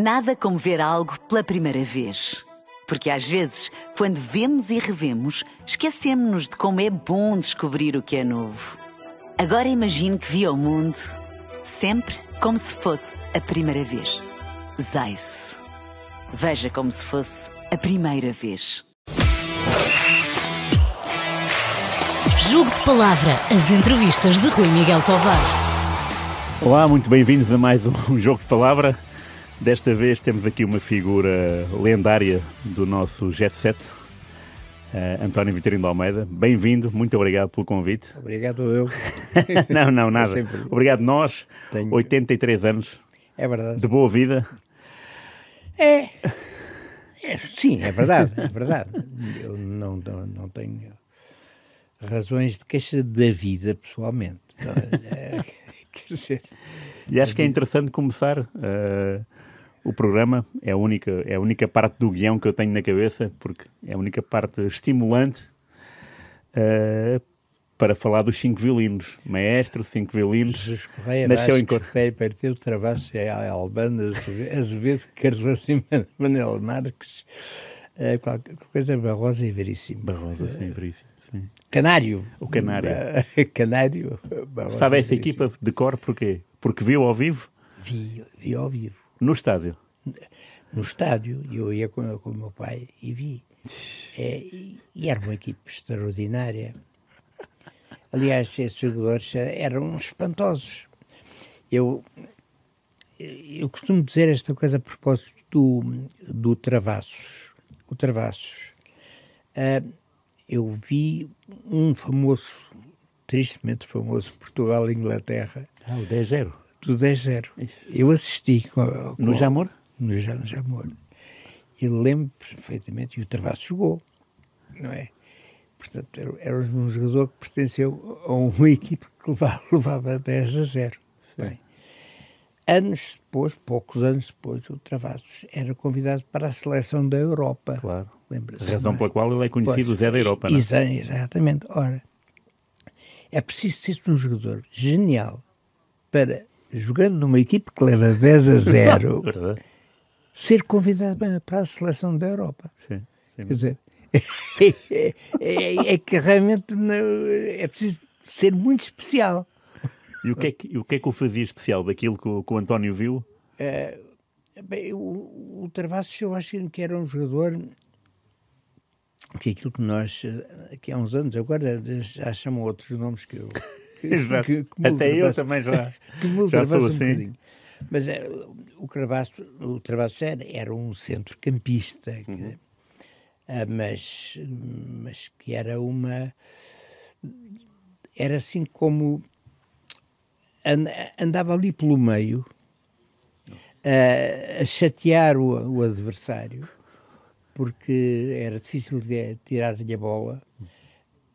Nada como ver algo pela primeira vez. Porque às vezes, quando vemos e revemos, esquecemos-nos de como é bom descobrir o que é novo. Agora imagine que viu o mundo sempre como se fosse a primeira vez. Zais. Veja como se fosse a primeira vez. Jogo de Palavra, as entrevistas de Rui Miguel Tovar. Olá, muito bem-vindos a mais um Jogo de Palavra. Desta vez temos aqui uma figura lendária do nosso Jet Set, uh, António Vitorino de Almeida. Bem-vindo, muito obrigado pelo convite. Obrigado eu. não, não, nada. Sempre... Obrigado nós, Tenho... 83 anos. É verdade. De boa vida. É. é sim, é verdade, é verdade. Eu não, não, não tenho razões de queixa da vida, pessoalmente. Então, é, quer dizer, e acho que é interessante começar uh, o programa. É a, única, é a única parte do guião que eu tenho na cabeça, porque é a única parte estimulante uh, para falar dos cinco violinos. Maestro, cinco violinos. Jesus Correia, nasceu em cor. Correia, Perteu, Travasso, Albano, Azevedo, Cardoso e Manuel Marques. Uh, qualquer coisa Barrosa e Veríssimo. Barrosa, sim, Veríssimo. Sim. Canário. O Canário. Canário. Sabe essa equipa de cor porquê? Porque viu ao vivo? Vi, vi ao vivo. No estádio? No estádio. Eu ia com, com o meu pai e vi. É, e era uma equipe extraordinária. Aliás, esses jogadores eram espantosos. Eu, eu costumo dizer esta coisa a propósito do, do Travassos. O Travassos. Uh, eu vi um famoso, tristemente famoso, Portugal-Inglaterra. Ah, o 10-0. Do 10-0. Eu assisti. Com, com, no Jamor? No, no Jamor. E lembro perfeitamente, e o Travasso jogou, não é? Portanto, era, era um jogador que pertenceu a uma equipe que levava, levava 10 a 0. Bem, anos depois, poucos anos depois, o Travassos era convidado para a seleção da Europa. Claro. Lembra-se. Razão pela qual ele é conhecido pois, Zé da Europa, não é? Exa exatamente. Ora, é preciso ser um jogador genial para, jogando numa equipe que leva 10 a 0, ser convidado para a seleção da Europa. Sim, sim. Quer dizer, é, é, é, que realmente não, é preciso ser muito especial. E o que é que, o, que, é que o fazia especial daquilo que o, que o António viu? É, bem, o, o Travassos eu acho que era um jogador que aquilo que nós, aqui há uns anos, agora já chamam outros nomes que eu. Exato. Que, que Até eu também já, que já sou um assim. Bocadinho. Mas é, o Travasso, o Travasso era, era um centrocampista, uhum. Ah, mas, mas que era uma. Era assim como. andava ali pelo meio a, a chatear o, o adversário porque era difícil de tirar-lhe a bola,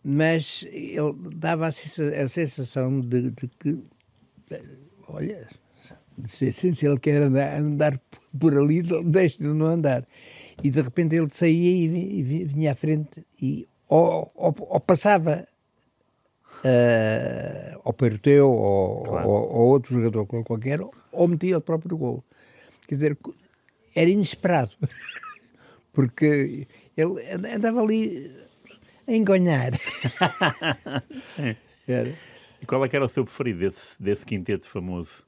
mas ele dava a, sensação de, de que, olha, se ele quer andar, andar por ali, deixe de não andar. E de repente ele saía e vinha à frente e ou, ou, ou passava uh, ao Peruteu ou, claro. ou, ou, outro jogador qualquer, ou metia o próprio gol. Quer dizer, era inesperado. porque ele andava ali engonhar. e qual é que era o seu preferido desse, desse quinteto famoso?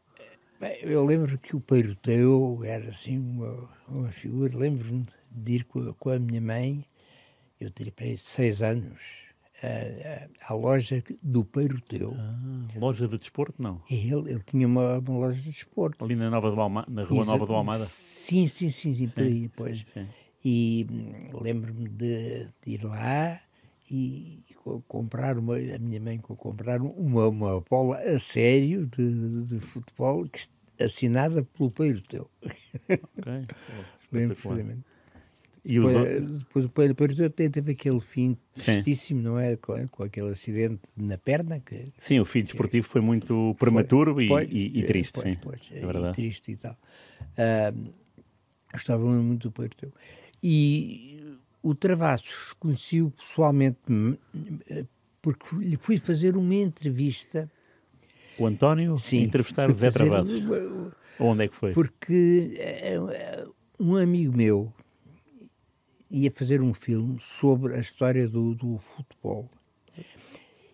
Bem, eu lembro que o Peiroteu era assim uma, uma figura. Lembro-me de ir com, com, a minha mãe, eu teria para seis anos, à, loja do Peiroteu. Ah, loja de desporto, não? Ele, ele tinha uma, uma loja de desporto. Ali na, Nova do Alma, na Rua Nova do Almada? Sim, sim, sim, sim, sim por aí, pois. Sim, sim. E hum, lembro-me de, de, ir lá e comprar uma, a minha mãe comprar uma, uma bola a sério de, de futebol que, assinada pelo Peiroteu. Ok. lembro perfeitamente. E depois, depois o Peiroteu teve aquele fim tristíssimo, não é? Com, com, aquele acidente na perna. Que, sim, o fim desportivo foi muito prematuro foi, e, pois, e, e, triste, pois, sim. Pois, é verdade. E triste e tal. Uh, gostava muito do Peiroteu. E o Travassos conheci-o pessoalmente porque lhe fui fazer uma entrevista O António Sim, entrevistar o Zé Travassos. Onde é que foi? Porque eh, um amigo meu ia fazer um filme sobre a história do, do futebol.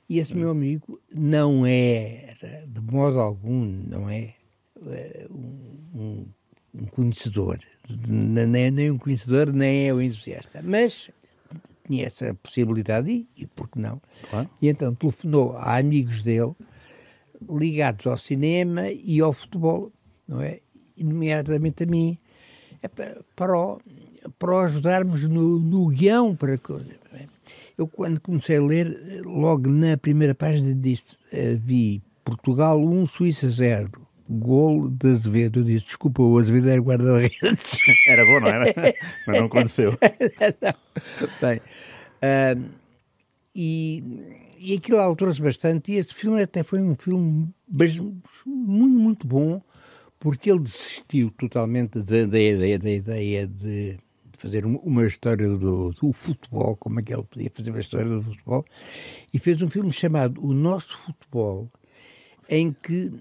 E esse meu amigo não era, de modo algum, não é eh, um, um- um conhecedor, nem, nem- um conhecedor, nem é um entusiasta, mas tinha essa possibilidade e, e por que não? Claro. E então telefonou a amigos dele ligados ao cinema e ao futebol, não é? E, nomeadamente a mim, é pa- para, o- para o ajudarmos no, no guião. Para, co- eu, quando comecei a ler, logo na primeira página disse, eh, vi Portugal 1, Suíça 0, gol de Azevedo. Eu disse, desculpa, o Azevedo era guarda-redes. Era bom, não era? Mas não aconteceu. Não. Bem, ah, e, e aquilo alterou-se bastante. E esse filme até foi um filme muito, muito bom, porque ele desistiu totalmente da, da ideia, da ideia de, fazer um- uma história do, do futebol, como é que ele podia fazer uma história do futebol, e fez um filme chamado O Nosso Futebol, em que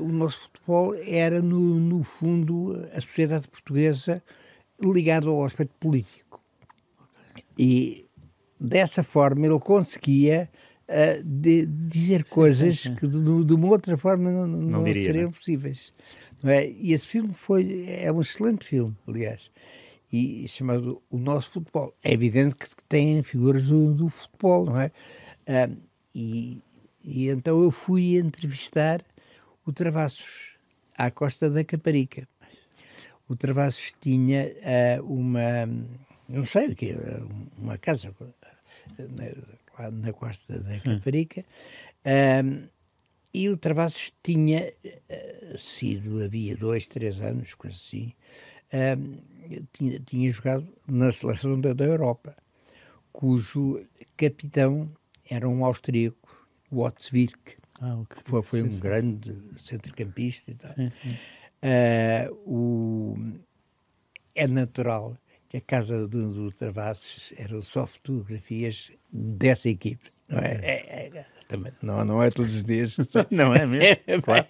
o nosso futebol era, no, no fundo, a sociedade portuguesa ligada ao aspecto político. E dessa forma ele conseguia ah, de- dizer coisas que de, de uma outra forma não, não, Não diria, seriam né? possíveis. Não é? E esse filme foi, é um excelente filme, aliás, e chamado O Nosso Futebol. É evidente que tem figuras do, do futebol, não é? E, e então eu fui entrevistar o Travassos à costa da Caparica. O Travassos tinha ah, uma, não sei o que, uma casa na, lá na costa da Caparica, e o Travassos tinha ah, sido, havia dois, três anos, coisa assim, tinha, tinha jogado na seleção da, da Europa, cujo capitão era um austríaco, o Otzwirk, Ah, o que foi, foi um grande centrocampista e tal. Ah, o, é natural que a casa do, do Travassos eram só fotografias dessa equipe. Não é? É, é, também, não, não é todos os dias. Não é mesmo? Claro.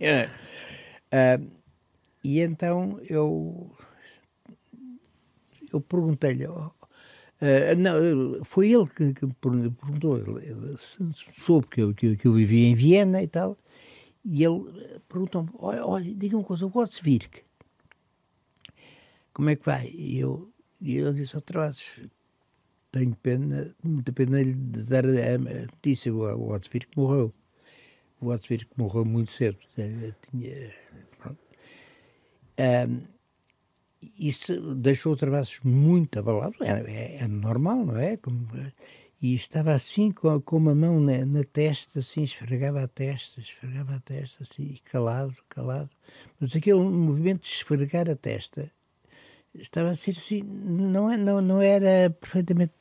Ah, e então eu, eu perguntei-lhe, oh, ah, não, foi ele que, que me per- perguntou, ele, ele soube que eu, que, eu, que eu vivia em Viena e tal, e ele eh, perguntou-me, olha, olha, diga uma coisa, o Gottsvirk, como é que vai? E eu, e ele disse, ao Travassos, tenho pena, muita pena de dar a, notícia, o, o Gottsvirk morreu. O Gottsvirk morreu muito cedo, eh, tinha, pronto. Ahm, isso deixou o Travassos muito abalado, é, é- é normal, não é? Como- e estava assim com, com uma mão na, na testa, assim, esfregava a testa, esfregava a testa, assim, calado, calado. Mas aquele movimento de esfregar a testa estava a ser assim, não, é- não, não era perfeitamente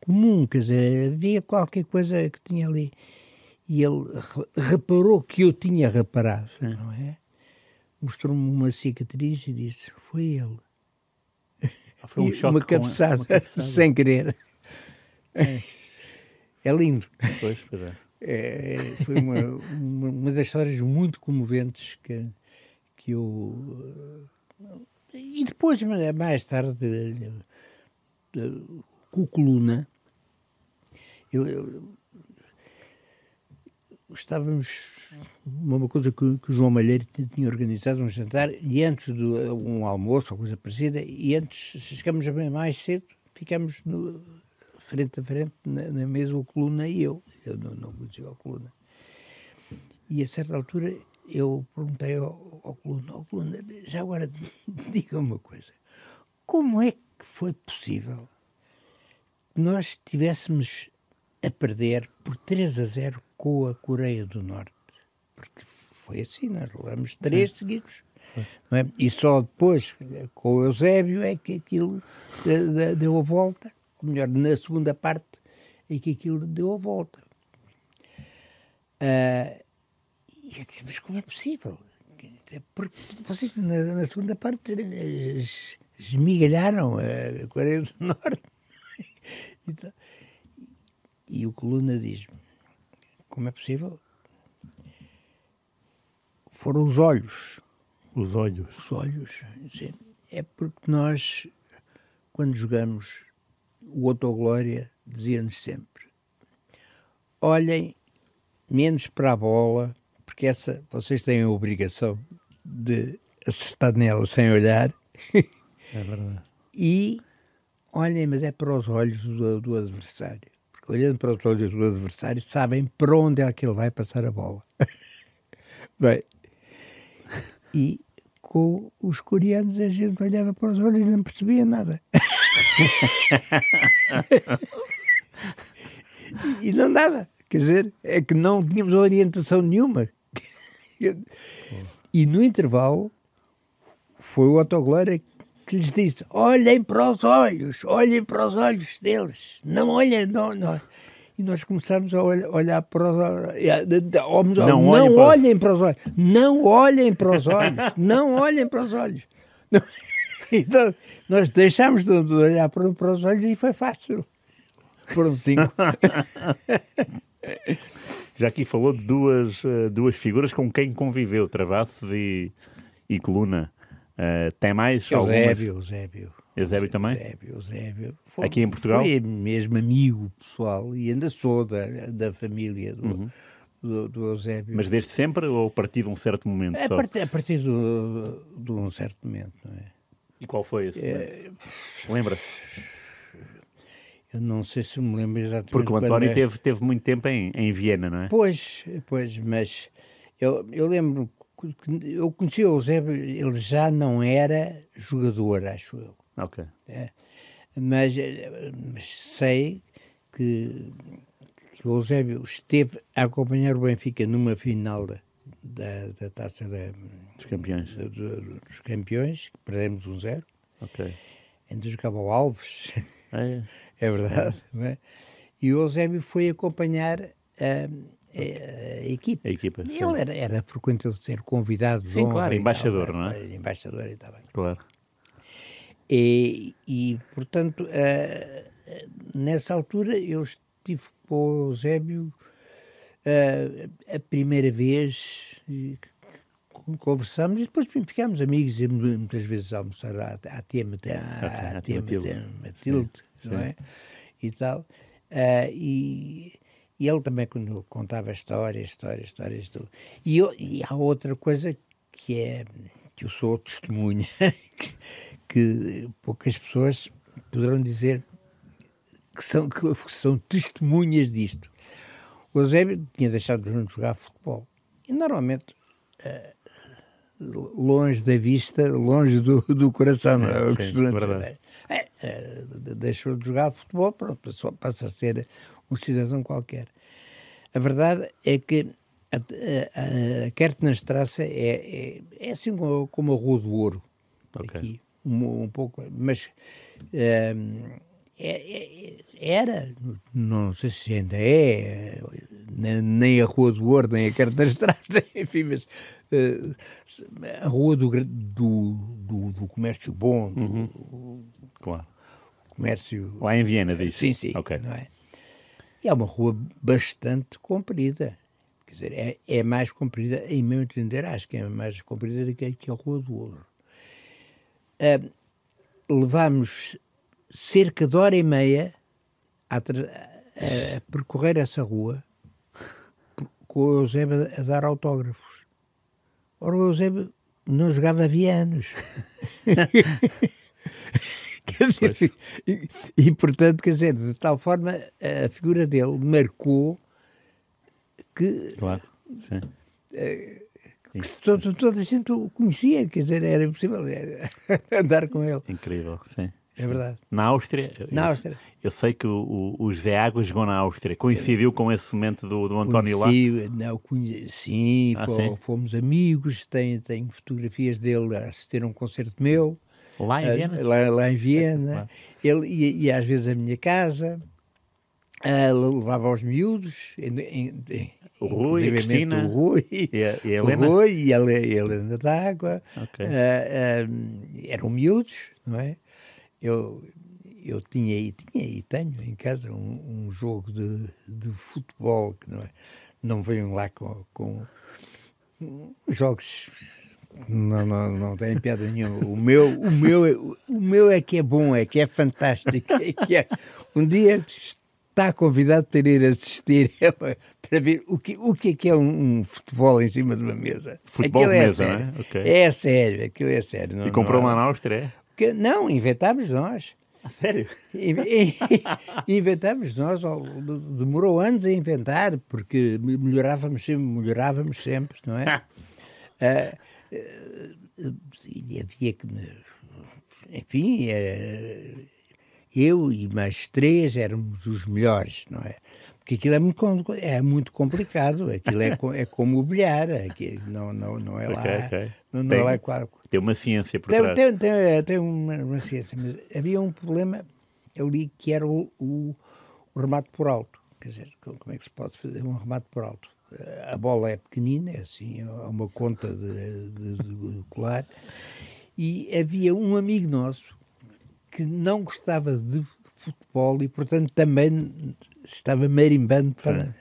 comum, quer dizer, havia qualquer coisa que tinha ali. E ele re- reparou que eu tinha reparado, não é? Mostrou-me uma cicatriz e disse: Foi ele. Ah, Foi um uma cabeçada, uma cabeçada. sem querer. É lindo. Pois, pois é. É, foi uma, uma, uma das histórias muito comoventes que, que eu. eh, E depois, mais tarde, eh, com o Coluna, eu, eu- estávamos. Uma coisa que, que o João Malheiro tinha- organizado, um jantar, e antes de um almoço ou coisa parecida, e antes, chegamos bem mais cedo, ficamos no, frente a frente na, na mesa, o Coluna e eu. Eu não, não conhecia o Coluna. E a certa altura eu perguntei ao, ao Coluna, ao Coluna, já agora diga uma coisa, como é que foi possível que nós estivéssemos a perder por 3 a 0 com a Coreia do Norte? Porque foi assim, nós levamos três seguidos. não é? E só depois, com o Eusébio, é que aquilo eh, de- deu a volta, ou melhor, na segunda parte, é que aquilo deu a volta. Ah, e eu disse, mas como é possível? Porque vocês na, na segunda parte es- esmigalharam a Coreia do Norte. Então, e o Coluna diz-me, como é possível? foram os olhos. Os olhos. Os olhos, sim. É porque nós, quando jogamos o Autoglória, dizia-nos sempre: olhem menos para a bola, porque essa vocês têm a obrigação de acertar nela sem olhar. É verdade. e olhem, mas é para os olhos do, do adversário. Olhando para os olhos do adversário, sabem para onde é que ele vai passar a bola. Bem, e com os coreanos a gente olhava para os olhos e não percebia nada. e não dava. Quer dizer, é que não tínhamos orientação nenhuma. e no intervalo foi o Autoglória que lhes disse: olhem para os olhos, olhem para os olhos deles, não olhem, não, não. E nós começámos a olhar, olhar para os olhos. Não, não olhem, para... olhem para os olhos, não olhem para os olhos, não olhem para os olhos. Então, nós deixámos de olhar para, para os olhos e foi fácil. Foram cinco. Já aqui falou de duas, eh, duas figuras com quem conviveu, Travassos e, e Coluna. Uh, tem mais Eusébio, algumas? Eusébio. Eusébio também? Eusébio, Eusébio. Foi, Aqui em Portugal? Foi mesmo amigo pessoal e ainda sou da, da família do, uhum. do, do, Eusébio. Mas desde sempre ou a partir de um certo momento? A, part, a partir do, de um certo momento, não é? E qual foi esse? É... Lembra-se? Eu não sei se me lembro exatamente. Porque o António é... teve, teve muito tempo em, em Viena, não é? Pois, pois, mas eu, eu lembro eu conheci o Eusébio, ele já não era jogador, acho eu. Ok. É, mas, mas, sei que, que, o Eusébio esteve a acompanhar o Benfica numa final da, da, da taça da, dos campeões. Da, dos campeões, que perdemos um zero. Ok. Ainda jogava o Alves. É, é verdade. É. E o Eusébio foi acompanhar a, a, equipa. A equipa ele era, era frequente ele ser convidado. Sim, claro, embaixador, tal, não é? Embaixador e tal. Claro. E, e portanto, uh, nessa altura eu estive com o Eusébio uh, a primeira vez conversamos e depois ficámos amigos e muitas vezes almoçar à, à tia Matilde, não é? E tal. Uh, e, e ele também contava histórias, histórias, histórias. Do... E, eu, e há outra coisa que é que eu sou testemunha, que, que poucas pessoas poderão dizer que são, que são testemunhas disto. O Eusébio tinha deixado de jogar futebol. E normalmente uh, longe da vista, longe do, do coração, não é? é sim, é, é, deixou de jogar futebol, pronto, passa a ser um cidadão qualquer. A verdade é que a, a, a é, é, é assim como, como a Rua do Ouro, okay. aqui, um, um, pouco, mas um, é, era, não sei se ainda é, nem a Rua do Ouro, nem a Kertnerstrasse, enfim, mas uh, a Rua do, do, do, do Comércio Bom, uhum. do, claro. comércio... Lá em Viena, disse. Sim, sim, okay. não é? E é uma rua bastante comprida. Quer dizer, é, é mais comprida, em meu entender, acho que é mais comprida do que, a Rua do Ouro. Uh, levamos cerca de hora e meia a, a, a percorrer essa rua com o Eusébio a dar autógrafos. Ora, o Eusébio não jogava havia anos. Quer dizer, e, e, portanto, quer dizer, de tal forma a figura dele marcou que. Claro, sim. Eh, que toda, toda a gente o conhecia, quer dizer, era impossível andar com ele. Incrível, sim. É verdade. Na Áustria, na eu, Áustria. eu sei que o, o, José Águas jogou na Áustria. Coincidiu com esse momento do, do António Conheci, lá? Não, conheci, sim, ah, sim, fomos amigos. Tenho, tenho fotografias dele a assistir a um concerto meu. Lá em ah, Viena? Lá, lá em Viena. Ele ia, ia, às vezes à minha casa, uh, levava os miúdos. Em, em, em, o Rui, a Cristina, o Rui, e a, e a Helena? O Rui e a, Helena d'Água. Okay. Uh, eram miúdos, não é? Eu, eu tinha e tinha e tenho em casa um, um jogo de, de futebol que não é, não venham lá com, com os jogos não, não, não tem piada nenhuma. O meu, o, meu, é- o meu é que é bom, é que é fantástico. É que é, um dia está convidado para ir assistir para ver o que, o que é que é um, um futebol em cima de uma mesa. Futebol Aquilo de mesa, sério. não é? Ok. É sério, aquilo é sério. Não, E comprou lá na Áustria, é? que- Não, inventámos nós. A sério? In- Inventámos nós, demorou anos a inventar, porque me- melhorávamos sempre, melhorávamos sempre, não é? Ah, ah, e havia que. Enfim, eh, eu e mais três éramos os melhores, não é? Porque aquilo é muito, é muito complicado, aquilo é, é como o bilhar, não, não, não é lá. Ok, ok. Não, não Tem- é lá qual- Tem uma ciência por tem, trás. tem, tem, tem uma, uma ciência, mas havia um problema ali que era o, o, o remate por alto. Quer dizer, co- como é que se pode fazer um remate por alto? A bola é pequenina, é assim, é uma conta de, de, de colar. E havia um amigo nosso que não gostava de futebol e, portanto, também estava marimbando para.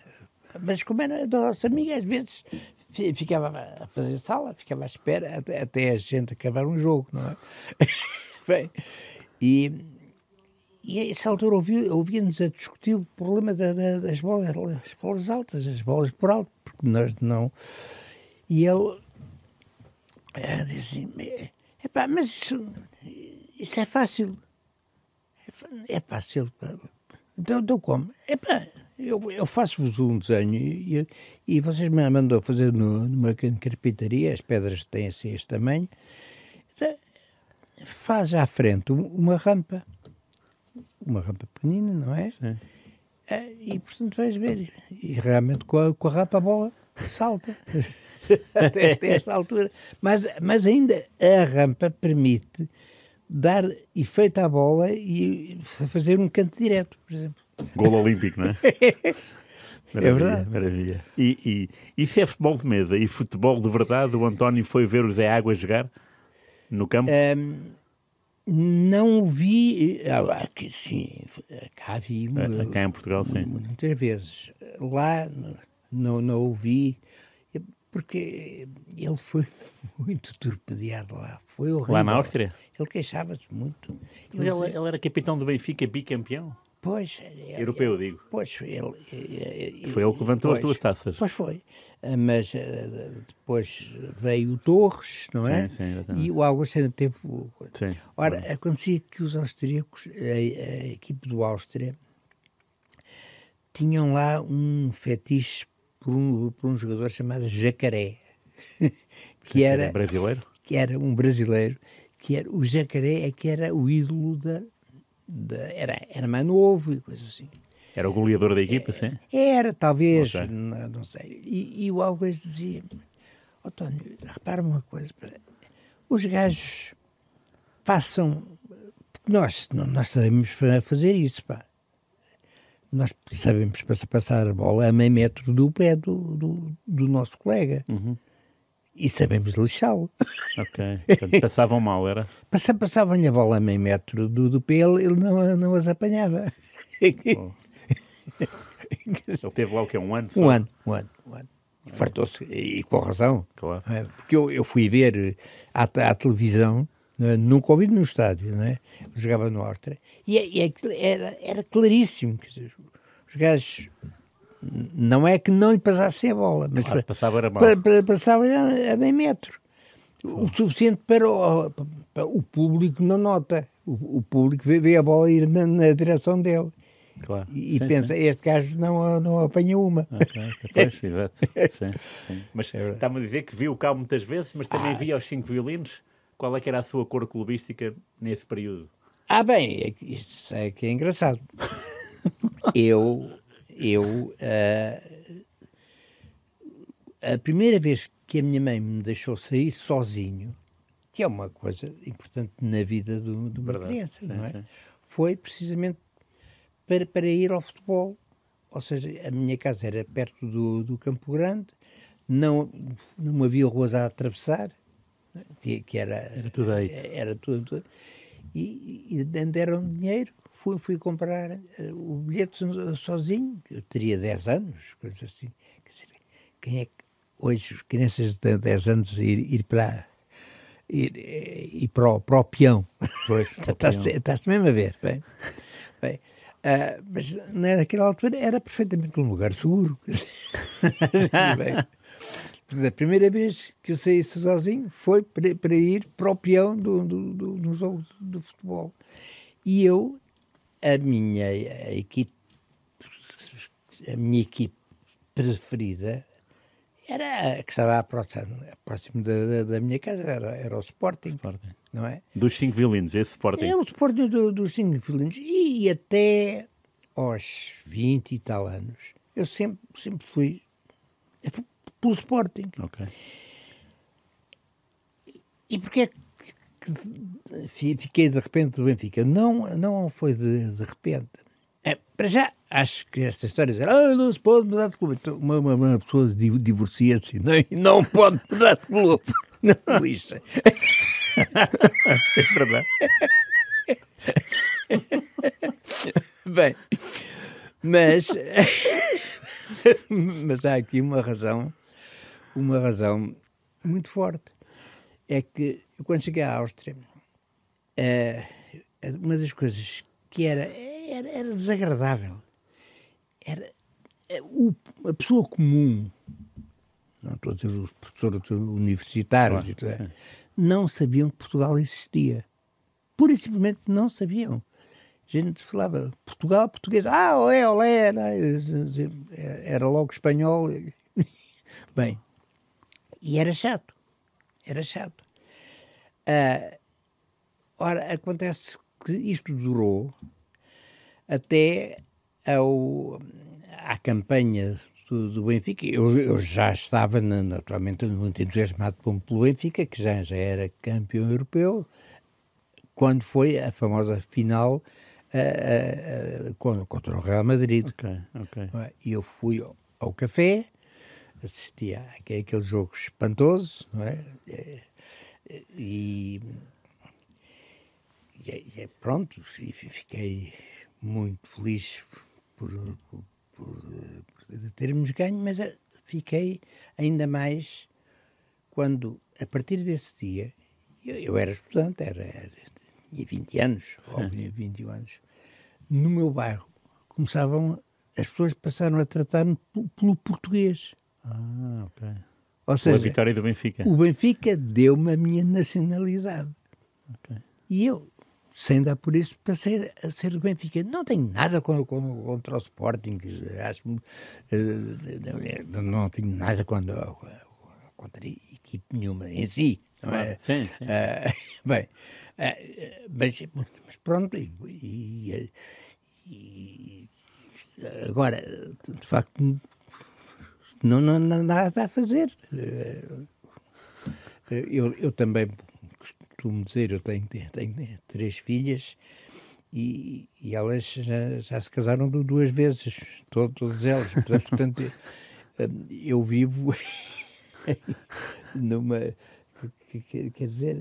Mas como era nosso amigo, às vezes fi- ficava a fazer sala, ficava à espera até, até a gente acabar um jogo, não é? Bem, e, e a essa altura ouvi- ouvia-nos a discutir o problema da- da- das bolas, as bolas altas, as bolas por alto, porque nós não. E ele disse assim: "Epá, mas isso, isso é fácil. É É fácil. Então, então como? Epá, eu, eu faço-vos um desenho e, e vocês me mandam fazer no- numa carpintaria, as pedras têm assim este tamanho. Então, Faz à frente um- uma rampa. Uma rampa pequenina, não é? Sim. Ah, E portanto vais ver. E realmente com a, com a rampa a bola salta. até, até esta altura. Mas, mas ainda a rampa permite dar efeito à bola e fazer um canto direto, por exemplo. Golo olímpico, não é? Maravilha, verdade. Maravilha. E, e isso é futebol de mesa e futebol de verdade. O António foi ver o Zé Água jogar no campo. Ahm, não o vi. ah, Aqui, sim, cá vi. Eh, cá em Portugal, sim. Muitas vezes. Lá não, não o vi. Porque ele foi muito torpedeado lá. Foi horrível. Lá na Áustria? Ele queixava-se muito. Ele, dizia- ele era capitão do Benfica, bicampeão. Pois, é- Europeu, digo. Pois, ele, é- é- Foi ele que levantou as pois, duas taças. Pois foi. Ah, Mas ah, depois veio o Torres, não é? Sim, sim, exatamente. e o Augusto ainda teve. Sim. Ora, acontecia que os austríacos, a, a equipe do Áustria, tinham lá um fetiche por um, por um jogador chamado Jacaré, que era, brasileiro. que era um brasileiro, que era o Jacaré é que era o ídolo da, da era, era mais novo e coisa assim. Era o goleador da equipa, sim. Era, talvez, não, não sei. E, e o Augusto dizia: António, repara uma coisa, os gajos façam. Porque nós, nós sabemos fa- fazer isso, pá. Nós sabemos pass- passar a bola a meio metro do pé do, do, do nosso colega. Uhum. E sabemos lixá-lo. Ok. Portanto, passavam mal, era. Passa- Passavam-lhe a bola a meio metro do, do pé, ele, ele não, não as apanhava. Oh. Ele teve lá o que é um ano? Um ano, um ano, um ano. E Fartou-se, e com razão. Claro. é? Porque eu, eu fui ver eh, à, à televisão, é? nunca ouvi no estádio, não é? Eu jogava no Ostra, e, é- e aquilo era, era claríssimo. Quer dizer, os gajos, não é que não lhe passassem a bola, mas Claro, pa- passava era mal. pa- pa- passavam a, meio metro. O suficiente para o, para o público não nota. O, o público vê, vê a bola ir na, na direção dele. Claro. E, e Sim, pensa, sim. este gajo não, não apanha uma. Pois, exato. Sim, sim. Mas É está-me a dizer que viu o cá muitas vezes, mas também via os cinco violinos. Qual é que era a sua cor clubística nesse período? Ah, bem, é isso é que é engraçado. eu, eu, ah, a primeira vez que a minha mãe me deixou sair sozinho, que é uma coisa importante na vida do- de uma Verdade, criança, não é? Foi precisamente para, para ir ao futebol. Ou seja, a minha casa era perto do, do Campo Grande, não, não havia ruas a atravessar, né, que, que era, Era tudo aí. era tudo, tudo. E, e deram dinheiro, fui, fui comprar eh, o bilhete so- sozinho, eu teria 10 anos, coisa assim. Quer dizer, quem é que hoje as crianças de 10 anos ir, ir para ir, ir para, o, para o peão. Está-se está mesmo a ver. Bem, bem, uh, mas naquela altura era perfeitamente um lugar seguro. a primeira vez que eu saí sozinho foi para, para ir para o peão do, do, do, do jogo de futebol. E eu, a minha a equipe, a minha equipe preferida era a que estava próximo, próximo da, da, da, minha casa, era, era o Sporting, Sporting, não é? Dos cinco violinos, esse Sporting. É o Sporting do, dos cinco violinos. E até aos 20 e tal anos, eu sempre, sempre fui pelo Sporting. E porquê que fiquei de repente do Benfica? Não, não foi de, de repente. É, para já, acho que esta história dizer, ah, não se pode mudar de clube. Então, uma, uma, uma pessoa divorcia-se e não, não pode mudar de clube. Não, lixa. é verdade. Bem, mas, mas há aqui uma razão, uma razão muito forte. É que quando cheguei à Áustria, eh, uma das coisas que era, era, era desagradável era eh, o, a pessoa comum, não estou a dizer os professores universitários, claro, não sabiam que Portugal existia. Pura e simplesmente não sabiam. A gente falava Portugal, português, ah, olé, olé, era, era logo espanhol. Bem, e era chato, era chato. Uh, ora, acontece que isto durou até ao, à campanha do, do Benfica. Eu, eu, já estava naturalmente muito entusiasmado pelo Benfica, que já, já era campeão europeu, quando foi a famosa final uh, uh, contra o Real Madrid. Okay, okay. E eu fui ao, ao café, assisti a aquele jogo espantoso, não é? E, e, pronto, e fiquei muito feliz por, por, por, por termos ganho, mas eh, fiquei ainda mais quando, a partir desse dia, eu, eu era estudante, era, era, tinha 20 anos, ou tinha 21 anos, no meu bairro começavam, as pessoas passaram a tratar-me pelo português. Ah, ok. Ou seja, Pela vitória do Benfica. O Benfica deu-me a minha nacionalidade. Okay. E eu, sem dar por isso, passei a ser do Benfica. Não tenho nada contra, contra o Sporting, acho, eh, não tenho nada contra, contra a equipe nenhuma em si. Não é? Sim, sim. Uh, bem, uh, mas, mas, pronto, e, e, e, agora, de facto, não, não, nada a fazer. Eu, eu também costumo dizer, eu tenho, tenho três filhas e, e elas já, já, se casaram duas vezes, todas elas. Portanto, eu vivo numa. Quer dizer,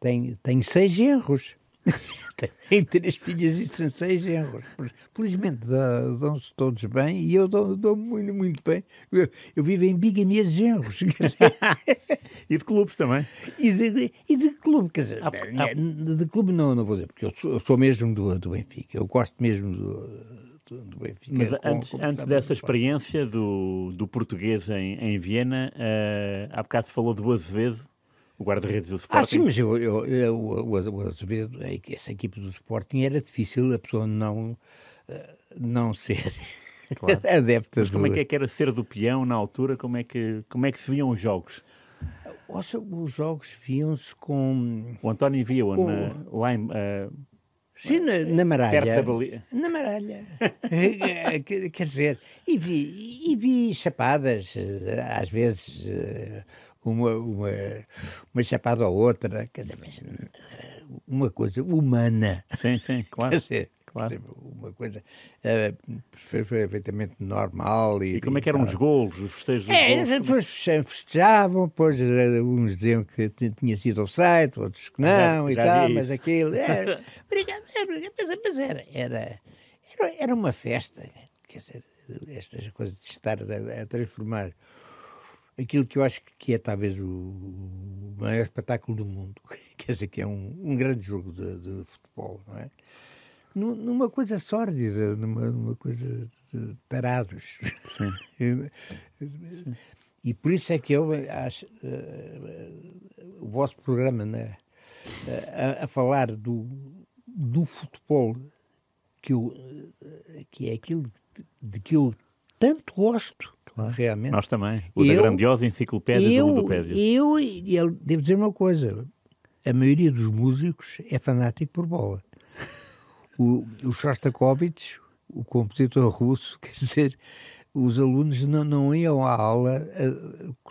tenho, tenho seis genros. Tem três filhas e são seis genros. Felizmente dão-se todos bem e eu dou, dou muito, muito bem. Eu, eu vivo em bigamias de genros. e de clubes também. E de, e de clube, quer dizer, ah, ah. de clube não, não vou dizer, porque eu sou, eu sou mesmo do, do Benfica. Eu gosto mesmo do, do Benfica. Mas com, antes, antes dessa experiência do, do português em, em Viena, uh, há bocado falou do Azevedo o guarda-redes do Sporting. Ah, sim, mas eu, eu, eu, o Azevedo, essa equipe do Sporting era difícil a pessoa não, eh, não ser claro. adepta mas como é que, é que era ser do peão na altura? Como é que, como é que se viam os jogos? Ouça, os jogos viam-se com... O António via com... na, lá em... Uh, Sim, na, na Maralha. Na Maralha. Eh, quer dizer, e vi, e vi chapadas, às vezes, uma, uma, uma chapada ou outra, quer dizer, mas, eh, uma coisa humana. Sim, sim, claro. Quer dizer, claro. uma coisa uh, perfeitamente normal. E, e como é que eram os golos, os festejos é, golos? As pessoas festejavam, depois eh, uns diziam que tinha sido o site, outros que não, já, e já tal, mas aquilo. Era, mas era, era, era, uma festa, quer dizer, estas coisas de estar a, a transformar aquilo que eu acho que é talvez o maior espetáculo do mundo, quer dizer, que é um, um grande jogo de, de, futebol, não é? Numa coisa sórdida, numa, numa coisa de tarados. e por isso é que eu acho uh, o vosso programa né, a, a, falar do, do futebol que, eu, uh, que é aquilo de, de que eu tanto gosto claro. realmente. Nós também. O eu, da grandiosa enciclopédia eu, do Ludopédia. Eu, eu devo dizer uma coisa: a maioria dos músicos é fanático por bola. O, o Shostakovich, o compositor russo, quer dizer, os alunos não, não iam à aula, eh,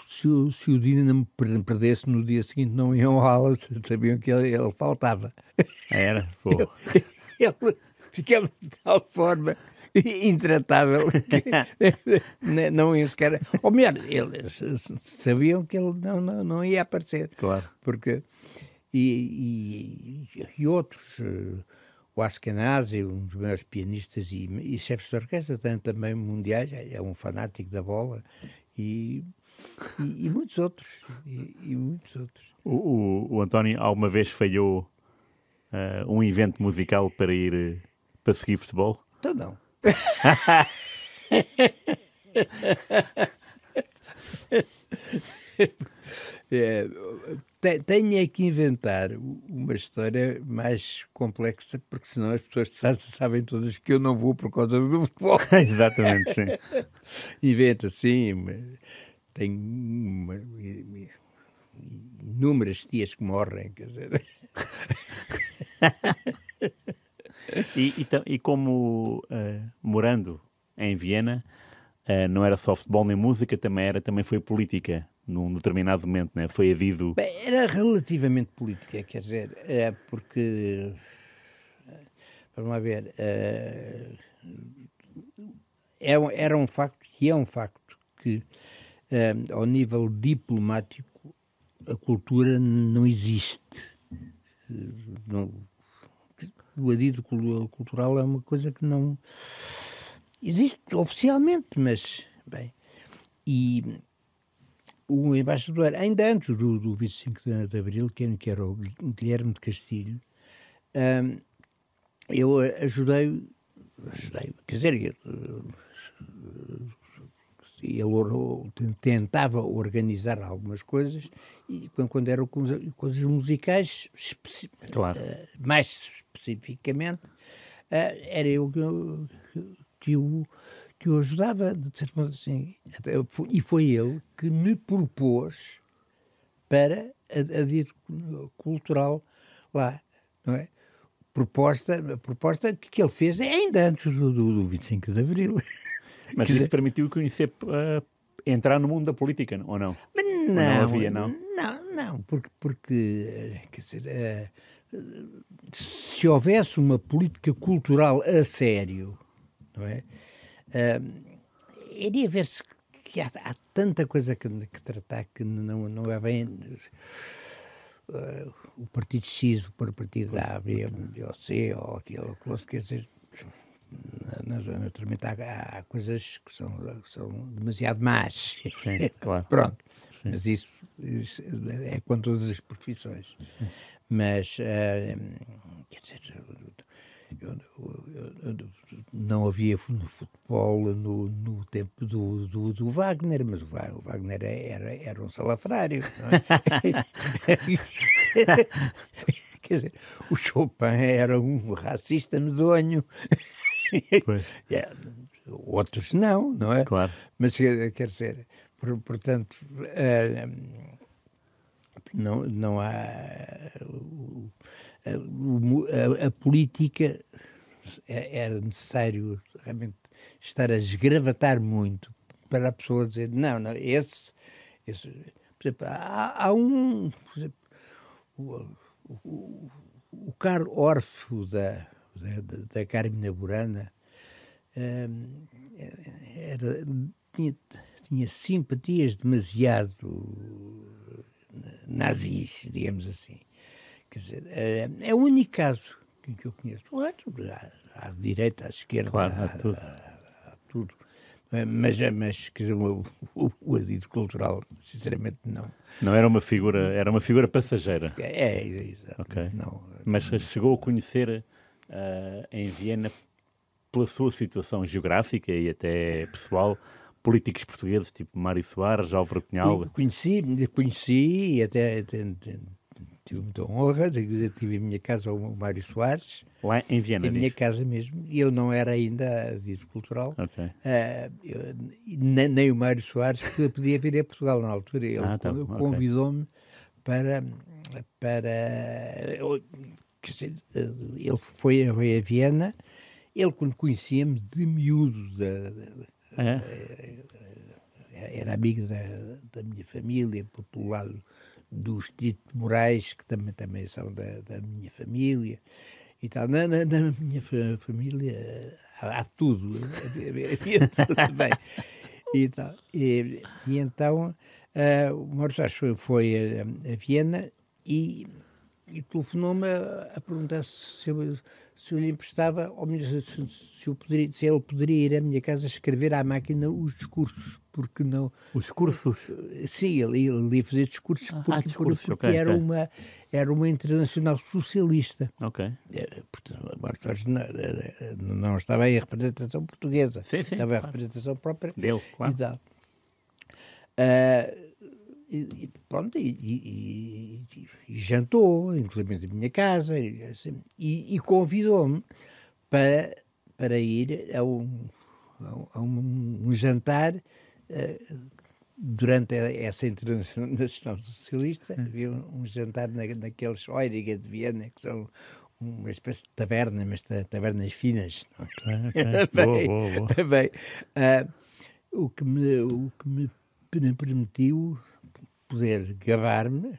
se o, se o Dinamo perdesse no dia seguinte, não iam à aula, sabiam que ele, ele faltava. Era, pô. Ele, ele ficava de tal forma intratável. não iam sequer. Ou melhor, eles sabiam que ele não, não, não ia aparecer. Claro. Porque. E, e, e outros. Eh, o Askenazi, um dos maiores pianistas e, e chefes de orquestra, também mundiais, é, é um fanático da bola. E, e, e muitos outros. E, e muitos outros. O, o, o, António alguma vez falhou uh, um evento musical para ir uh, para seguir futebol? Então não. é, tenho é que inventar uma história mais complexa, porque senão as pessoas sabem todas que eu não vou por causa do futebol. Exatamente, sim. Inventa, sim. Tenho uma, inúmeras tias que morrem, quer dizer. E, e, e como uh, morando em Viena, uh, não era só futebol nem música, também era também foi política num determinado momento, né? Foi adido. Bem, era relativamente política, quer dizer, é porque vamos lá ver, é, era um facto e é um facto que ao nível diplomático a cultura não existe. Não, o adido cultural é uma coisa que não existe oficialmente, mas, bem, e o embaixador, ainda antes do, do 25 de, de Abril, que, era o Guilherme de Castilho, um, eu ajudei, ajudei, quer dizer, ele, tentava organizar algumas coisas e quando eram coisas musicais, claro. uh, mais especificamente, uh, era eu que, que o que o ajudava, de certo modo assim, e foi ele que me propôs para a, a cultural lá, não é? Proposta, proposta que ele fez ainda antes do, do, do 25 de Abril. Mas isso permitiu conhecer, uh, entrar no mundo da política, ou não? Mas não, não havia, não? Não, não, porque, porque quer dizer, uh, se houvesse uma política cultural a sério, não é? Uh, iria ver-se que há, há, tanta coisa que, que, tratar que não, não é bem uh, o partido X, o partido A, B, B ou C, ou aquilo, quer dizer, naturalmente há, há, coisas que são, que são demasiado más. Sim, claro. Pronto. Sim. Mas isso, isso, é com todas as profissões. Mas, uh, quer dizer, eu, eu, eu, não havia futebol no, no tempo do, do, do, Wagner, mas o Wagner era, era um salafrário. É? Quer dizer, o Chopin era um racista medonho. É, outros não, não é? Claro. Mas quer dizer, portanto, eh, não, não há a, a, a política é, era necessário realmente estar a esgravatar muito para a pessoa dizer não, não, esse, esse por exemplo, há, há um por exemplo, o, o, o Carlos Orfo da, da, da Carmina Burana hum, era, tinha, tinha simpatias demasiado nazis, digamos assim. Quer dizer, é, é o único caso que eu conheço. O outro, à, à direita, à esquerda, claro, há, tudo. Há, há tudo. Mas, mas quer dizer, o, o, o adido cultural, sinceramente, não. Não era uma figura, era uma figura passageira. É, é exato. Ok. Não, Mas chegou a conhecer ah, em Viena, pela sua situação geográfica e até pessoal, políticos portugueses tipo Mário Soares, Álvaro Cunhal. Conheci, conheci e até, até- até tive muita honra, tive em minha casa o Mário Soares, Lá em Viena, em minha diz. casa mesmo, e eu não era ainda adido cultural. Ok. Ah, eu- nem, nem o Mário Soares podia- podia vir a Portugal na altura. Ele Ah, tá convidou-me para. para quer dizer, ele foi, a- foi a Viena, ele quando conhecia-me de miúdo, da- da- É? era amigo da, da minha família, por- pelo lado dos Tito Moraes, que também, também são da, da minha família. E tal. Na, na, na minha fa- família há, há tudo, havia, tudo bem. E, tal. E, e então ah, o Soares foi, foi a, a Viena e, e telefonou-me a, a perguntar se eu, se eu lhe emprestava, ou melhor, se, se- eu poderia, se ele poderia ir à minha casa escrever à máquina os discursos, porque não. Os cursos. Sim, ele, ele ia fazer discursos Ah, porque, discursos, porque ok, era, ok. Uma, era uma internacional socialista. Ok. É, Portanto, Mário Soares não, eh, não estava em representação portuguesa, Sim, sim, estava em claro. representação própria Dele, claro. e tal. Ah, e, pronto, e, e- e- jantou, inclusive na minha casa, e, assim, convidou-me para, para ir a um, a um- um- jantar eh, durante essa internacional socialista, havia um, um jantar na, naqueles Heuriger de Viena, que são uma espécie de taberna, mas ta- tabernas finas. não é? ok. Boa, boa, boa. Bem, ah, o, que me, o que me per- permitiu poder gabar-me,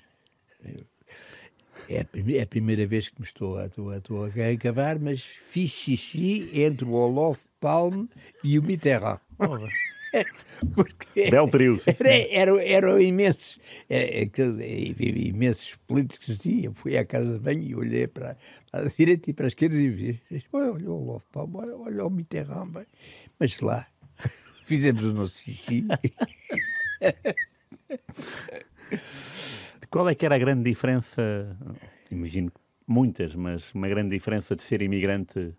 é a, é a primeira vez que me estou a, estou, a- estou a gabar, mas fiz xixi entre o Olof Palme e o Mitterrand. Porque Belo trio. sim, era, eram, eram imensos, é, é, que- havia imensos políticos assim. Eu fui à casa de banho e olhei para, para a direita e para a esquerda e vi: olha, olha o Olof Palme, olha, olha o Mitterrand. bem. Mas lá, fizemos o nosso xixi. Qual é que era a grande diferença? Imagino muitas, mas uma grande diferença de ser imigrante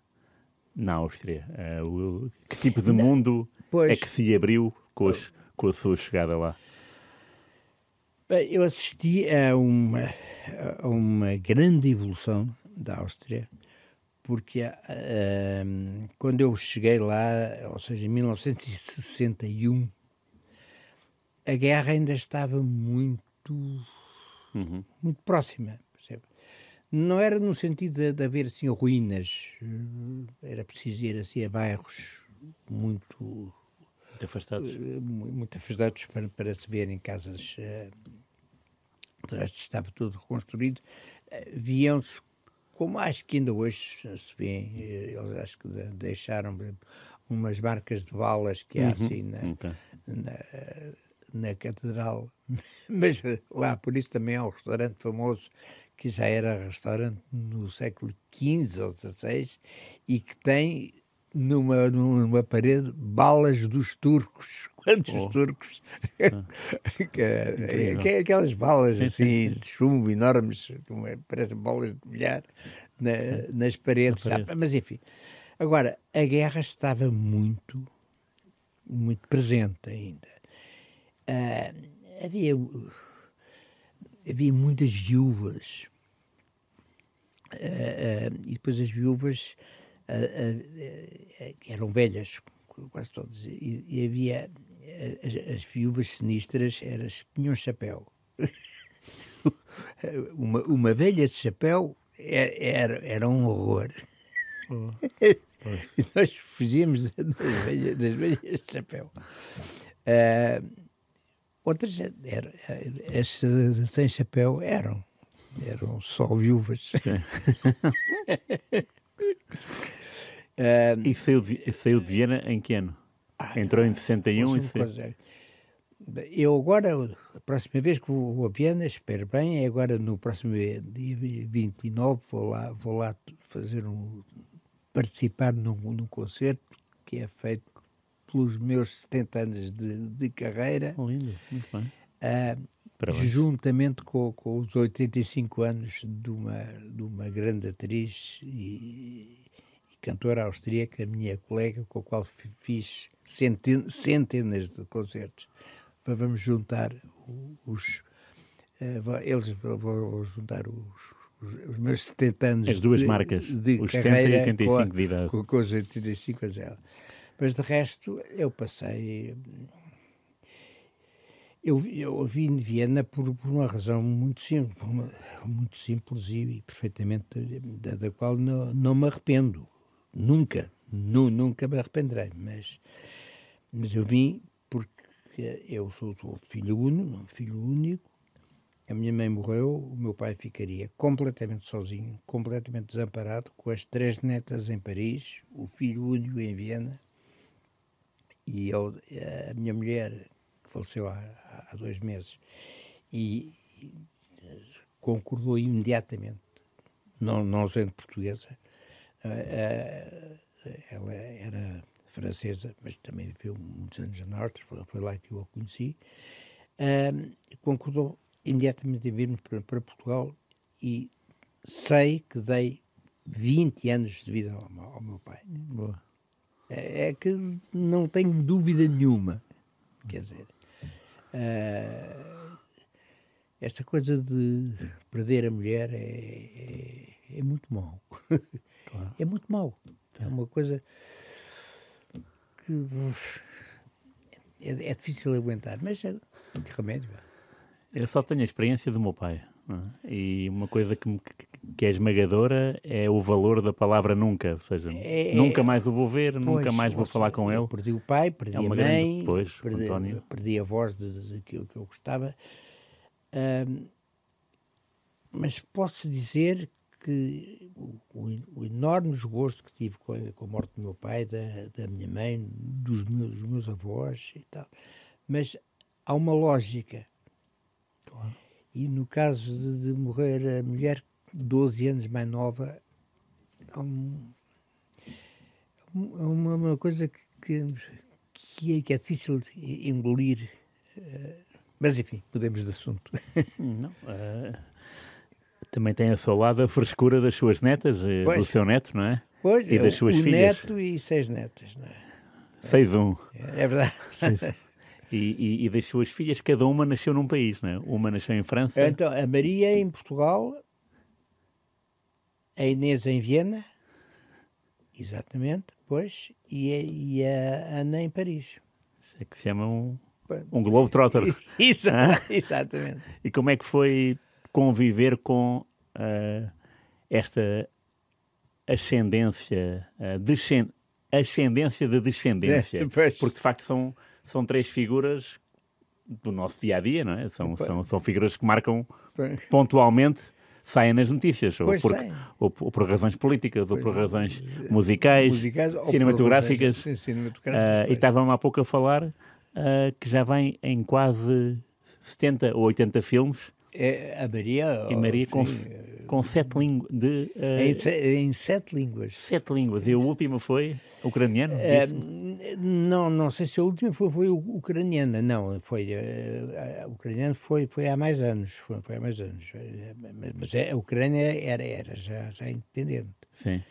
na Áustria. Eh, o- que tipo de mundo Pois. é que se abriu com, as- com a sua chegada lá? Bem, eu assisti a uma, a uma grande evolução da Áustria, porque ah, quando eu cheguei lá, ou seja, em 1961, a guerra ainda estava muito, muito próxima. percebe? Não era no sentido de, de haver assim ruínas, eh, era preciso ir assim a bairros muito Muito afastados. eh, mu- muito afastados para, para se verem casas. resto estava tudo reconstruído. Eh, Viam-se, como acho que ainda hoje se vê, eles acho que de- deixaram umas marcas de balas que há assim na, Ok. na, na catedral. Mas lá, por isso também há um restaurante famoso que já era restaurante no século XV ou XVI e que tem numa, numa parede balas dos turcos. Quantos Oh. turcos? que, Incrível. que- aquelas balas Sim, sim, assim de chumbo enormes, como é, parecem bolas de bilhar, na- nas paredes. Na parede. Mas enfim. Agora, a guerra estava muito, muito presente ainda. Ah, havia, havia muitas viúvas. Ah, ah, e depois as viúvas ah, ah, ah, eram velhas, quase todas, e, e havia ah, as, as viúvas sinistras, eram tinham chapéu. uma, uma velha de chapéu era, era, era um horror. e nós fugíamos das velhas, das velhas de chapéu. Ah, outras eram, as sem chapéu eram, eram só viúvas. Ah, E saiu de, saiu de Viena em que ano? Entrou em 61 e saiu. Eu agora, a próxima vez que vou a Viena, espero bem, é agora no próximo dia 29, vou lá, vou lá fazer um, participar num, num concerto que é feito pelos meus 70 anos de, de carreira, Lindo, muito bem. Parabéns. juntamente com, com os 85 anos de uma, de uma grande atriz e, e cantora austríaca, minha colega, com a qual fi- fiz centen- centenas de concertos. Va- Vamos juntar os. va- eles vão, juntar os, os, meus 70 anos As duas de, marcas, de os 70 e carreira 85 com, a- de idade. Com, com os 85 anos dela. Mas de resto, eu passei eu, eu vim de Viena por, por uma razão muito simples, uma- muito simples e, e perfeitamente da, da qual não, não me arrependo. Nunca, nu, nunca me arrependerei. Mas, mas eu vim porque eu sou, sou filho único, filho único. A minha mãe morreu, o meu pai ficaria completamente sozinho, completamente desamparado, com as três netas em Paris, o filho único em Viena e eu, a minha mulher, que faleceu há, há dois meses, e, eh, concordou imediatamente, não, não sendo portuguesa, eh, eh, ela era francesa, mas também viveu muitos anos na Áustria, foi, lá que eu a conheci, eh, concordou imediatamente em vir-me para, para Portugal e sei que dei 20 anos de vida ao, ao meu pai. Boa. É é que não tenho dúvida nenhuma. Quer dizer, eh, esta coisa de perder a mulher é, é, é muito mau. É muito mau. É uma coisa que é, é difícil aguentar, mas é, que remédio. é? Eu só tenho a experiência do meu pai. É? E uma coisa que, me- que- é esmagadora é o valor da palavra nunca. Ou seja, É- nunca mais o vou ver, nunca Pois, mais vou ou falar com ele. Perdi o pai, perdi É a mãe, perdi, António. perdi a voz daquilo que eu gostava. Ahm, mas posso dizer que o, o- enorme desgosto que tive com a, com a morte do meu pai, da, da minha mãe, dos meus, dos meus avós e tal, mas há uma lógica. E no caso de, de morrer a mulher 12 anos mais nova, há um, uma, uma coisa que, que, que, é, que é difícil de engolir. eh, Mas enfim, mudemos de assunto. Não, eh, também tem ao seu lado a frescura das suas netas, eh, do Pois. seu neto, não é? Pois, E das suas o filhas? neto e seis netas, não é? 6-1. É verdade. E, e, e das suas filhas, cada uma nasceu num país, não é? Uma nasceu em França. Então, a Maria em Portugal, a Inês em Viena, exatamente, pois, e a, e a Ana em Paris. É que se chama um, um Globetrotter. Isso, Ah? exatamente. E como é que foi conviver com ah, esta ascendência, descen- ascendência de descendência? Porque de facto são, são três figuras do nosso dia a dia, não é? São, são, são figuras que marcam Pois. pontualmente. Saem nas notícias, ou Pois por, ou, ou por razões políticas, ou por razões musicais, Musicais cinematográficas. razões- sim, cinematográficas, Ah, e pois. estava-me há pouco a falar ah, que já vem em quase 70 ou 80 filmes É, a Maria. e Maria sim, com sete, língua, de, ah, em, se- em sete línguas. sete línguas. E a última foi ucraniano? Eh, disse-me? não, não sei se a última foi, foi ucraniana, não, foi eh, a ucraniana foi, foi há mais anos, foi, foi há mais anos, Eh, mas, mas a Ucrânia era, era já, já independente. Sim.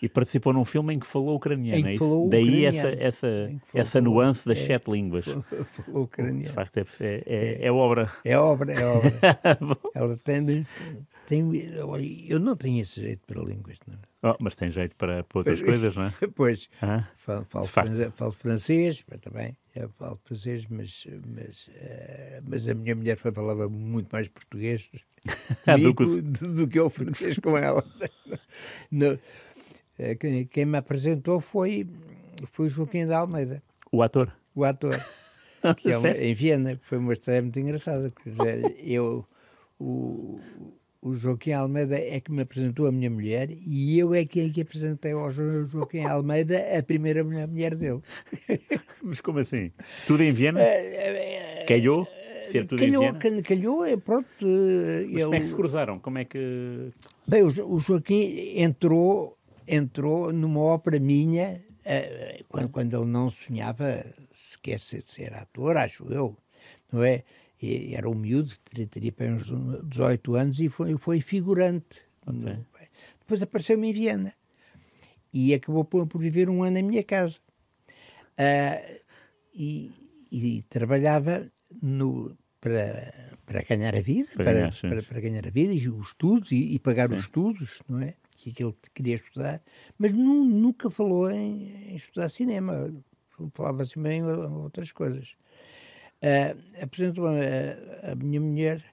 E participou num filme em que falou ucraniano. É isso? Daí essa, essa, essa nuance das é. sete línguas. falou De ucraniano. facto, é, é, é, obra. É obra, é obra. Ela tem, tem. Eu não tenho esse jeito para línguas, não. Oh, mas tem jeito para, para outras coisas, não é? Pois, Ah, falo, falo, franze- falo francês, mas também, eu falo francês, mas, mas, eh, mas a minha mulher falava muito mais português Do comigo que o- do, do que eu francês com ela. No- eh, quem, quem me apresentou foi, foi Joaquim de Almeida, O ator. o ator, que é uma- em Viena, foi uma história muito engraçada. Dizer, eu, o, o Joaquim Almeida é que me apresentou a minha mulher e eu é quem que apresentei ao Jo- Joaquim Almeida a primeira mulher, mulher dele. Mas como assim? Tudo em Viena? Calhou? Ser tudo em É, Calhou, Viena? cal- calhou, é pronto. eh, Mas como é que se ele, cruzaram? Como é que. bem, o, Jo- o Joaquim entrou, entrou numa ópera minha uh, quando, quando ele não sonhava sequer ser, ser ator, acho eu, não é? Era um miúdo, teria, teria para uns 18 anos e foi, foi figurante. Okay. Depois apareceu-me em Viena e acabou por, por, viver um ano na minha casa. Uh, e, e, trabalhava no, para, para ganhar a vida, para, para, ganhar, para, para ganhar a vida e os estudos e, e pagar sim. os estudos, não é? Que ele queria estudar, mas nu, nunca falou em, em, estudar cinema, falava assim bem outras coisas. Uh, apresentou a, a, minha mulher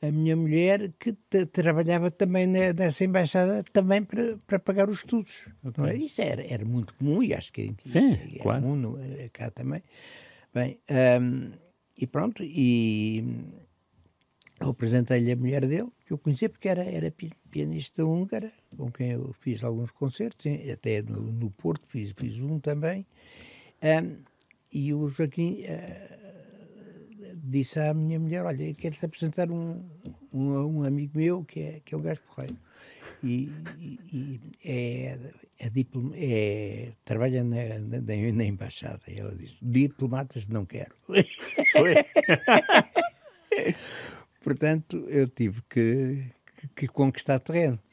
a minha mulher que trabalhava também nessa embaixada também para, para pagar os estudos. É? Okay. É? Isso era, era muito comum e acho que Sim, é claro. comum no, cá também. Bem, um, e pronto, e eu apresentei-lhe a mulher dele, que eu conhecia porque era, era pianista húngara, com quem eu fiz alguns concertos, até no, no Porto fiz, fiz um também. Um, e o Joaquim uh, disse à minha mulher: Olha, quero-te apresentar um, um, um, amigo meu que é, que é um gajo porreiro. E, e, e é, é, diplom, é, trabalha na, na, na, embaixada. E ela disse: Diplomatas não quero. Foi? Portanto, eu tive que, que, que conquistar terreno.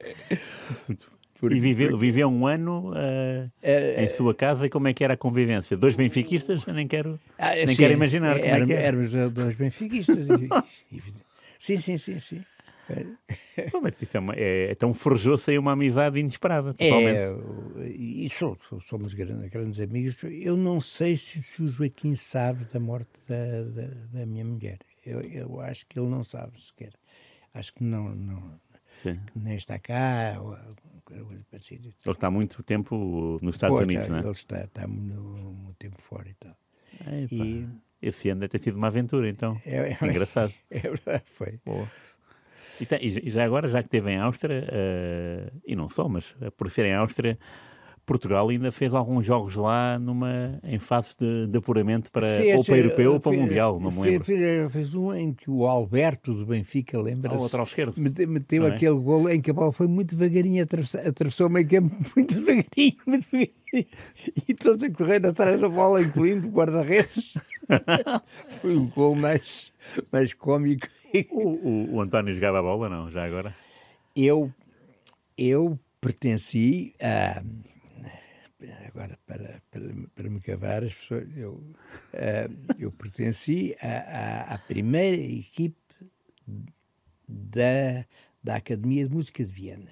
Porque, e viveu, viveu um ano uh, uh, em sua casa e como é que era a convivência? Dois benfiquistas? Eu nem quero, uh, nem sim, quero imaginar como era, é que era. Éramos dois benfiquistas. e, e, sim, sim, sim, sim. Bom, mas isso é, uma, é, então forjou-se aí uma amizade inesperada, totalmente. É, e sou, somos grandes, grandes, amigos. Eu não sei se, se, o Joaquim sabe da morte da, da, da minha mulher. Eu, eu, acho que ele não sabe sequer. Acho que não, não nem está cá. Ou, ele está muito tempo nos Estados Pô, Unidos, está, não é? Ele está, está muito, tempo fora e tal. e, esse ano deve ter sido uma aventura, então. É, é Engraçado. É verdade, foi. Boa. E, tem, e, já agora, já que esteve em Áustria, uh, e não só, mas por ser em Áustria, Portugal ainda fez alguns jogos lá numa, em fase de, de apuramento para, fez, ou para europeu ou para fez, Mundial, não me lembro. Fez, fez, um em que o Alberto do Benfica, lembra-se? Ah, outro ao esquerdo. Meteu, é? aquele golo em que a bola foi muito devagarinho, atravessou, atravessou o meio campo muito devagarinho, muito devagarinho, e todos a correr atrás da bola, incluindo o guarda-redes. foi o gol mais, mais cómico o, o, o, António jogava a bola, não? Já agora? Eu, eu pertenci a. Agora, para, para, para me acabar, as pessoas, eu, uh, eu pertenci à, à, primeira equipe da, da Academia de Música de Viena.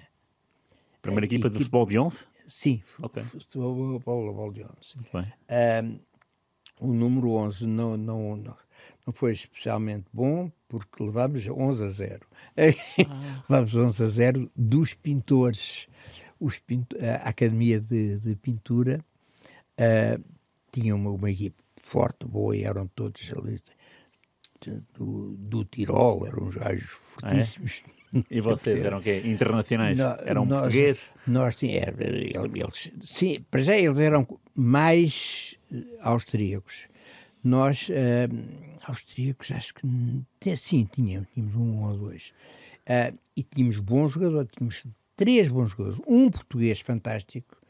Primeira equipa equipe, de futebol de 11? Sim, okay. futebol, futebol de 11. Muito bem. Uh, o número 11 não, não, não não foi especialmente bom, porque levámos 11 a 0. Ah. levámos 11 a 0 dos pintores. A Academia de, de Pintura uh, tinha uma, uma, equipe forte, boa, e eram todos ali do, do Tirol, eram gajos fortíssimos. Ah, é? E vocês eram o quê? Internacionais? No, eram nós, português? Nós, sim, era, eles, sim, para já eles eram mais austríacos. Nós, uh, austríacos, acho que sim, tínhamos, tínhamos um ou dois. Uh, e tínhamos bons jogadores, tínhamos três bons jogadores. Um português fantástico,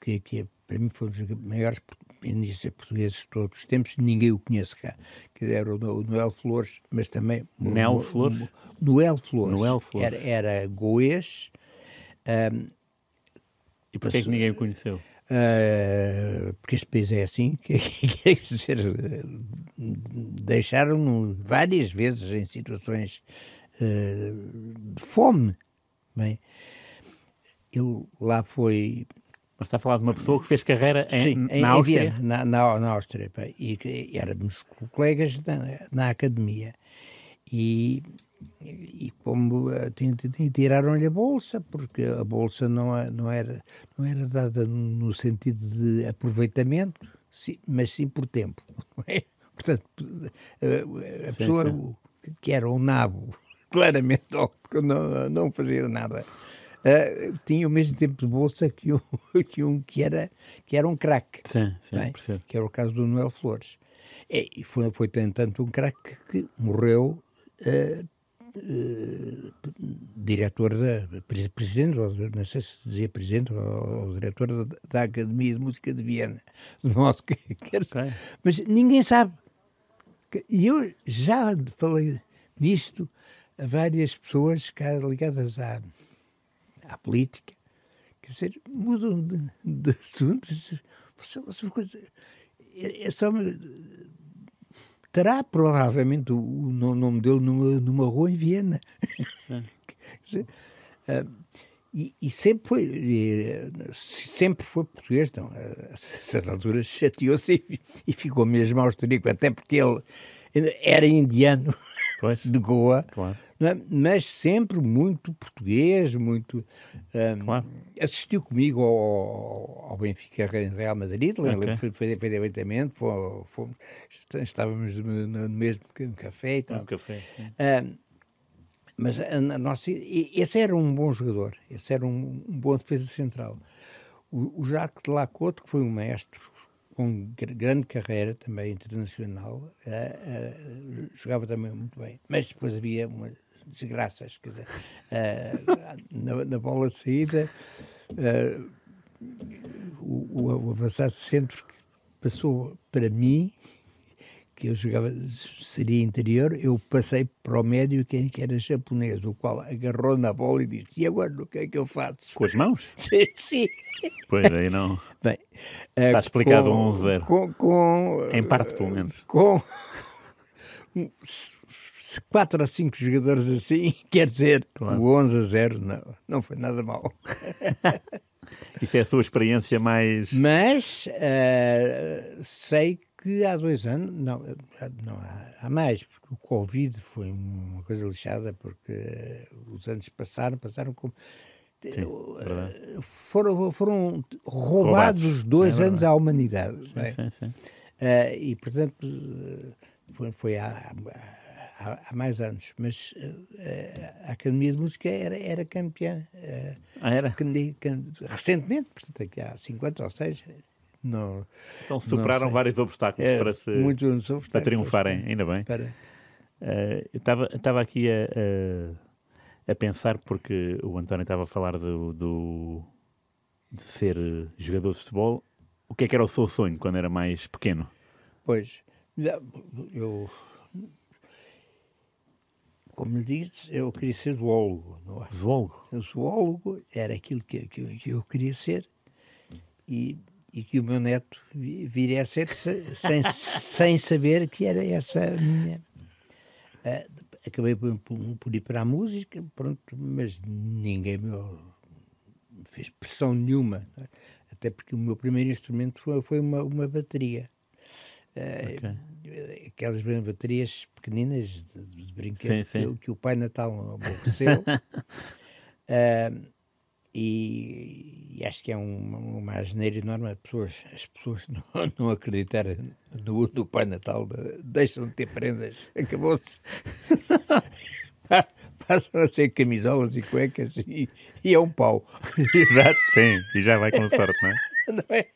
que, que é, para mim foi um dos maiores portugueses de todos os tempos, ninguém o conhece cá, que era o, Noel Flores, mas também... Noel Flores? Noel Flores. Noel Flores. Era, era goês. Um, e porquê é que ninguém o conheceu? Uh, porque este país é assim, quer dizer, deixaram-no várias vezes em situações uh, de fome. Bem, ele lá foi. Mas está a falar de uma pessoa que fez carreira em, Sim, na Áustria? Viena, na, na, na, Áustria, pá, e, e éramos colegas na, na academia. E e como eh, tiraram-lhe a bolsa, porque a bolsa não, é, não, era, não era dada no sentido de aproveitamento, mas sim por tempo. É? Portanto, a, a sim, pessoa sim. que era um nabo, claramente, não, não fazia nada, uh, tinha o mesmo tempo de bolsa que um que, um, que, era, que era um craque. Sim, sim, que era o caso do Noel Flores. E foi, foi tanto um craque que morreu uh, eh, diretor da pre- presidente, ou, não sei se dizia presidente ou, ou diretor da, da Academia de Música de Viena, de modo que, quer dizer, Ok. mas ninguém sabe. E eu já falei disto a várias pessoas ligadas à, à política, quer dizer, mudam de, de assunto. É uma coisa- é, é só uma, terá provavelmente o, o no- nome dele numa, numa rua em Viena. Quer dizer, ah, e, e sempre foi e, sempre foi português, não, a certa altura chateou-se e, e ficou mesmo austríaco, até porque ele era indiano Pois. de Goa, Claro. É? mas sempre muito português, muito. ah, Claro. Assistiu comigo ao, ao Benfica Real Madrid, lembro foi perfeitamente, fomos, estávamos no, mesmo café e tal. Um café. Ah, mas a, a nossa, esse era um bom jogador, esse era um, um bom defesa central. O, o Jacques de Lacote, que foi um mestre com gr- grande carreira também internacional, ah, ah, jogava também muito bem. Mas depois havia umas desgraças, quer dizer, ah, na, na bola de saída, ah, o, o, avançado centro passou para mim que eu jogava, seria interior, eu passei para o médio quem que era japonês, o qual agarrou na bola e disse, e agora o que é que eu faço? Com as mãos? Sim, sim. Pois aí não. Bem, Está eh, explicado com- um 11-0. Com, com, Em parte, pelo menos. com se- quatro ou cinco jogadores assim, quer dizer, Claro. o 11 a 0 não, não foi nada mal. Isso é a sua experiência mais. Mas eh, sei que há dois anos, não, há- não há, há mais, porque o Covid foi uma coisa lixada, porque eh, os anos passaram, passaram como. eh, verdade. foram, foram roubados Roubados, dois é anos à humanidade. não é? Sim, sim. Eh, e, portanto, eh, foi, foi há, há, há mais anos. Mas eh, a Academia de Música era, era campeã. eh, Ah, era? recentemente, portanto, aqui há 50 ou 6. Não, Então superaram sei. vários obstáculos é, para, se, muito para triunfarem, ainda bem. Para, Eh, eu estava aqui a, a, a pensar, porque o António estava a falar do, do- de ser jogador de futebol. O que é que era o seu sonho quando era mais pequeno? pois, eu, como lhe disse, eu queria ser zoólogo. Não é? Zoólogo. O zoólogo era aquilo que, que, eu- que eu queria ser e, e que o meu neto vi- viria a ser se- sem, sem saber que era essa a minha. Ah, acabei por, por, ir para a música, pronto, mas ninguém me fez pressão nenhuma, é? até porque o meu primeiro instrumento foi, foi uma, uma bateria. Ah, Aquelas baterias pequeninas de, de brinquedo Sim, sim. que- o Pai Natal aborreceu. Ah, e, e acho que é uma, uma asneira enorme as pessoas, as pessoas não, não acreditarem no, no Pai Natal, de- deixam de ter prendas, acabou-se. Pa- Passam a ser camisolas e cuecas e, e é um pau. Exato, sim. E já vai com sorte, não é? Não é?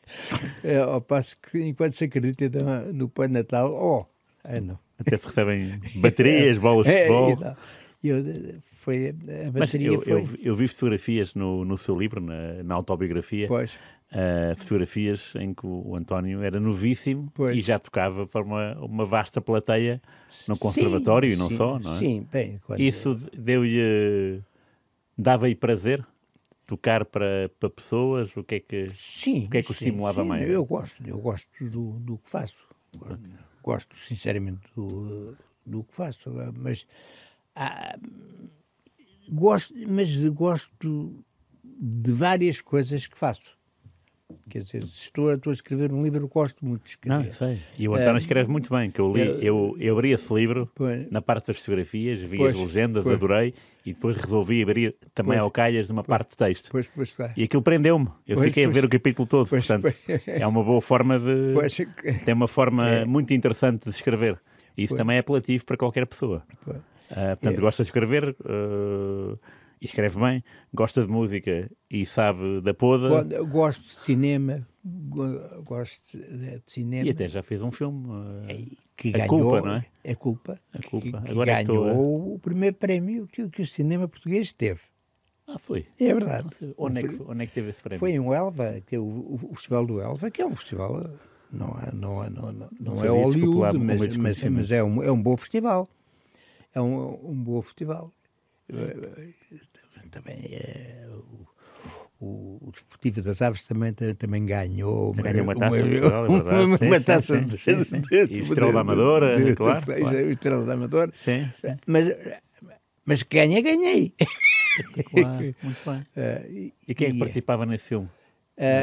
É, ao passo que enquanto se acredita no, no Pai Natal, oh, ah, não. Até se recebem baterias, bolas de É, futebol. E eu, foi, a bateria eu, foi. eu, eu vi fotografias no, no seu livro, na, na autobiografia, Pois. ah, fotografias em que o António era novíssimo Pois. e já tocava para uma, uma vasta plateia no conservatório Sim, e não sim, só, não é? Sim, bem, quando, Isso deu-lhe. dava-lhe prazer? Tocar para, para pessoas? O que é que. sim, o que é que o sim, estimulava sim, mais? Eu gosto, eu gosto do, do que faço. Gosto, sinceramente, do, do que faço. Mas há- gosto, mas gosto de várias coisas que faço. Quer dizer, se estou, a- estou a escrever um livro, gosto muito de Não, escrever. eu sei. E o António escreve muito bem, que eu li, eu, eu abri esse livro Pois. na parte das fotografias, vi Pois, as legendas, pois. adorei, e depois resolvi abrir também Pois. ao calhas numa parte de texto. Pois, pois, vai. E aquilo prendeu-me. Eu Pois, fiquei a pois. ver o capítulo todo. Pois, portanto, pois. é uma boa forma de. Pois, Tem uma forma É. muito interessante de escrever. E isso Pois. também é apelativo para qualquer pessoa. pois. Ah, portanto, É. gosta de escrever ah, e escreve bem, gosta de música e sabe da poda. Gosto de cinema, go- gosto de, cinema. E até já fez um filme. É, eh, que A ganhou, Culpa, não é? A culpa. A Culpa. Que, que Agora é que ganhou estou o primeiro prémio que, que o cinema português teve. Ah, foi. É verdade. Onde é, que, onde é que teve esse prémio? Foi em Elva, que é o, o Festival do Elva, que é um festival, não é, não é, não, não, não é Hollywood, mas, mas, mas é, um, é um bom festival. É um, um bom festival. Eh, Também é, o, o, Desportivo das Aves também, também, ganhou Ganhou uma taça, é verdade, é verdade. uma, Sim, uma sim, taça sim, de, sim, de- E Estrela da Amadora, de- de- claro, de- claro. Estrela da Amadora. Mas, mas ganhei, ganhei. Claro, muito bem. Eh, E quem é que e- participava nesse filme?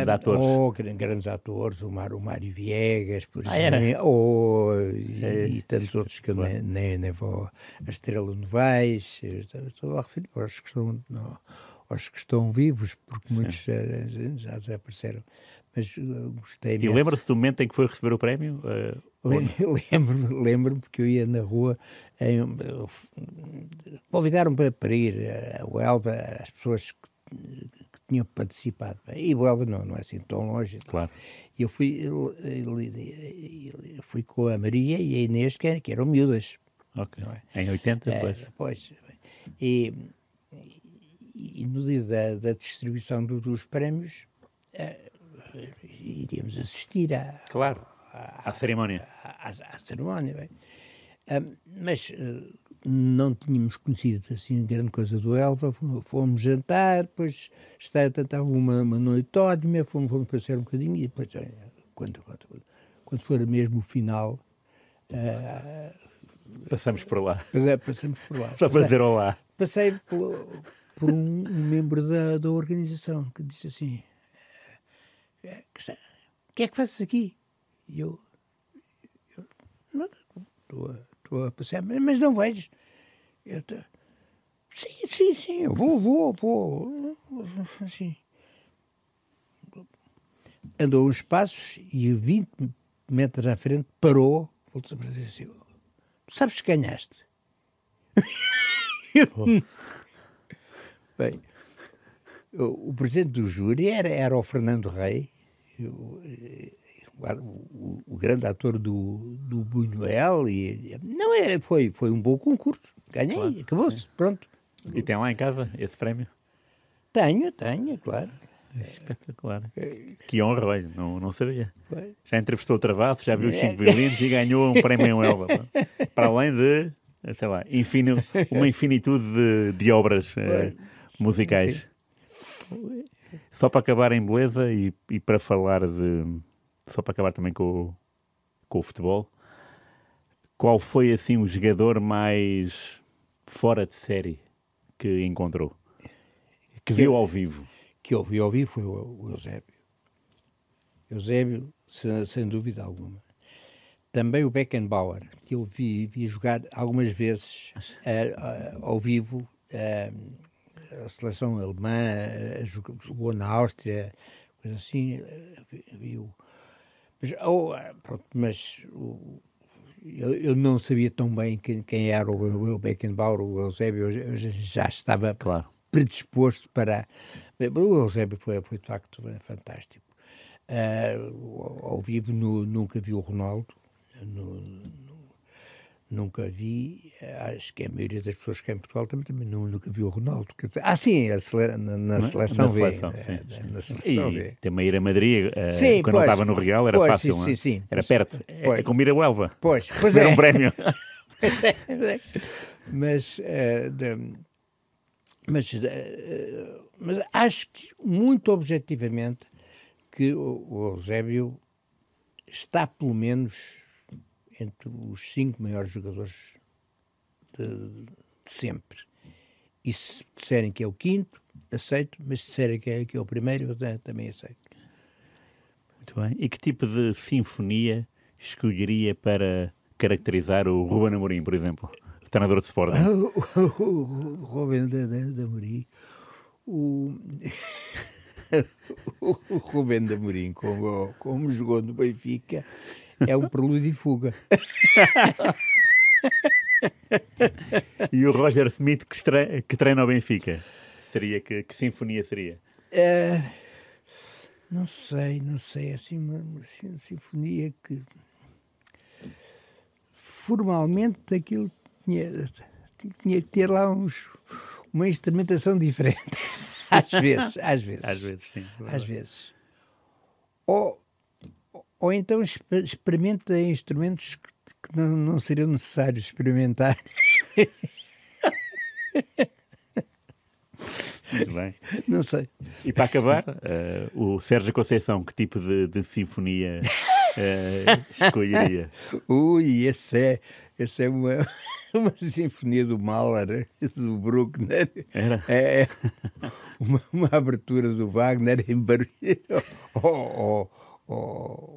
De atores? Oh, gran- grandes atores, o, Mar, o Mário Viegas, por Ah, exemplo. Oh, e, É. e tantos outros que eu nem, nem, nem vou. A Estrela Novais, eu estou- a referir aos que estão, não, aos que estão vivos, porque muitos eh, já desapareceram. Mas eh, gostei E lembra-se do momento em que foi receber o prémio? Eh, Le- Lembro-me lembro porque eu ia na rua, em, convidaram-me para, ir eh, ao Elva, as pessoas que tinham participado. E o Elva não, não é assim tão longe. Claro. E eu fui, fui com a Maria e a Inês, que, eram- miúdas. Ok. É? Em 80, É, depois. pois. E, e- no dia da, da distribuição do- dos prémios, eh, iríamos assistir à, Claro. À cerimónia. à, à cerimónia. bem. Mas eh, não tínhamos conhecido assim grande coisa do Elva, fomos, jantar, depois estava uma, uma noite ótima, fomos, fomos passear um bocadinho e depois, olha, quando, quando, quando for mesmo o final, Passamos por lá. passa- passamos por lá. Só para Passei- dizer olá. Passei por, por um, um membro da, da organização que disse assim: "Eh, que O é que fazes aqui? E eu. eu, "Não, Estou a, estou a passear, mas não vejo. Eu tô- sim, sim, sim, eu vou, vou, vou. Assim. Andou uns passos e 20 metros à frente parou, voltou para dizer assim: Tu sabes que ganhaste? Bem, o, o presidente do júri era, era o Fernando Rei, eh, o, o grande ator do, do Buñuel. E, não, é, foi, foi um bom concurso. Ganhei, acabou-se, pronto. E tem lá em casa esse prémio? Tenho, tenho, claro. Espetacular. Que honra, olha, não, não sabia. Já entrevistou o Travasso, já viu os É. cinco violinos e ganhou um prémio em Elba. Para além de, sei lá, infini- uma infinitude de, de obras eh, musicais. Só para acabar em beleza e, e para falar de. Só para acabar também com, o- com o futebol. Qual foi assim o jogador mais fora de série que encontrou? Que viu ao vivo? que eu vi ouvir foi o, o Eusébio. Eusébio, se- sem dúvida alguma. Também o Beckenbauer, que eu vi, vi jogar algumas vezes eh, eh, ao vivo. eh, a seleção alemã jogou, na Áustria, coisa assim. vi- vi-o. Mas, oh, eh, pronto, mas eu, eu não sabia tão bem quem, quem era o, o Beckenbauer, o Eusébio, eu, eu já estava Claro. predisposto para. O Eusébio foi, foi de facto fantástico. Ah, ao vivo nu- nunca vi o Ronaldo, nu- nunca vi, acho que a maioria das pessoas que é em Portugal também, também nu- nunca vi o Ronaldo. Quer dizer, ah, sim, sele- na, na seleção Na vê. seleção, eh, sim. Na seleção E vê. também ir a Madrid, eh, Sim, quando pois. estava no Real, era Pois, fácil, sim, sim, é? sim. Era perto. É, Pois. é como ir a Huelva. Pois, pois Receber é. um prémio. mas, eh, de- mas, eh, mas acho que, muito objetivamente, que o, o Eusébio está, pelo menos, entre os cinco maiores jogadores de, de sempre. E se disserem que é o quinto, aceito, mas se disserem que é, que é o primeiro, eu ta- também aceito. Muito bem. E que tipo de sinfonia escolheria para caracterizar o Ruben Amorim, por exemplo? Treinador de Sporting. o, da Amorim, o, o Rubem da Amorim, como, como jogou no Benfica, é um prelúdio e fuga. E o Roger Smith que, estre- que treina o Benfica? Seria que, que sinfonia seria? Eh, Não sei, não sei. É assim uma, uma sinfonia que formalmente aquilo tinha, tinha que ter lá uns, uma instrumentação diferente. às vezes, às vezes. Às vezes, sim. Às vezes. Ou, ou então experimenta instrumentos que, que não, não seriam necessários experimentar. Muito bem. Não sei. E para acabar, uh, o Sérgio Conceição, que tipo de, de sinfonia uh, escolheria? Ui, esse é, esse é uma, uma sinfonia do Mahler, do Bruckner. Era? É, é uma, uma abertura do Wagner em barulho. Oh, oh, oh,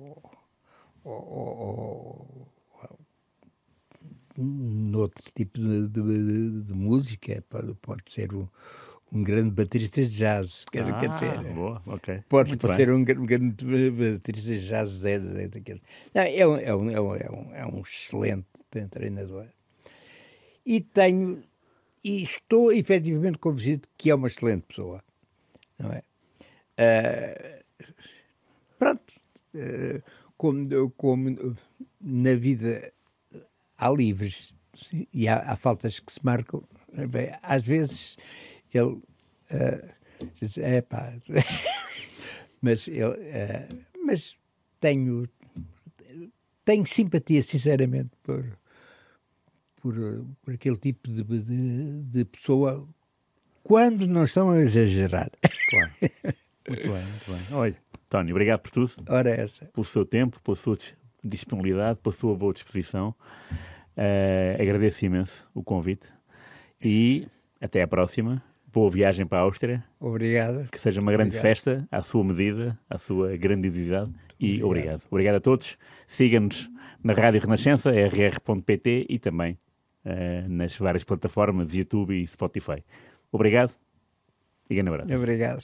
noutro tipo de, de, de, música, pode, pode ser um, um grande baterista de jazz. Quer, ah, quer dizer, boa, okay. pode ser um, um, grande baterista de jazz. É, daquele. Não, é, um, é, um, é, um, é um excelente treinador. E tenho, e estou efetivamente convencido que é uma excelente pessoa. Não é? Uh, pronto. Uh, como, como na vida há livres e há, há, faltas que se marcam. Bem, às vezes ele uh, diz, é pá, mas, ele, uh, mas tenho, tenho simpatia, sinceramente, por, por, por aquele tipo de, de, de pessoa quando não estão a exagerar. Claro. Muito bem, muito bem. Olha, Tony, obrigado por tudo. Ora, essa. Pelo seu tempo, pela sua disponibilidade, pela sua boa disposição. Uh, agradeço imenso o convite e até à próxima. Boa viagem para a Áustria. Obrigado. Que seja uma grande obrigado. festa, à sua medida, à sua grandiosidade. E obrigado. obrigado. Obrigado a todos. Siga-nos na Rádio Renascença, rr.pt e também uh, nas várias plataformas, YouTube e Spotify. Obrigado e grande abraço. Obrigado.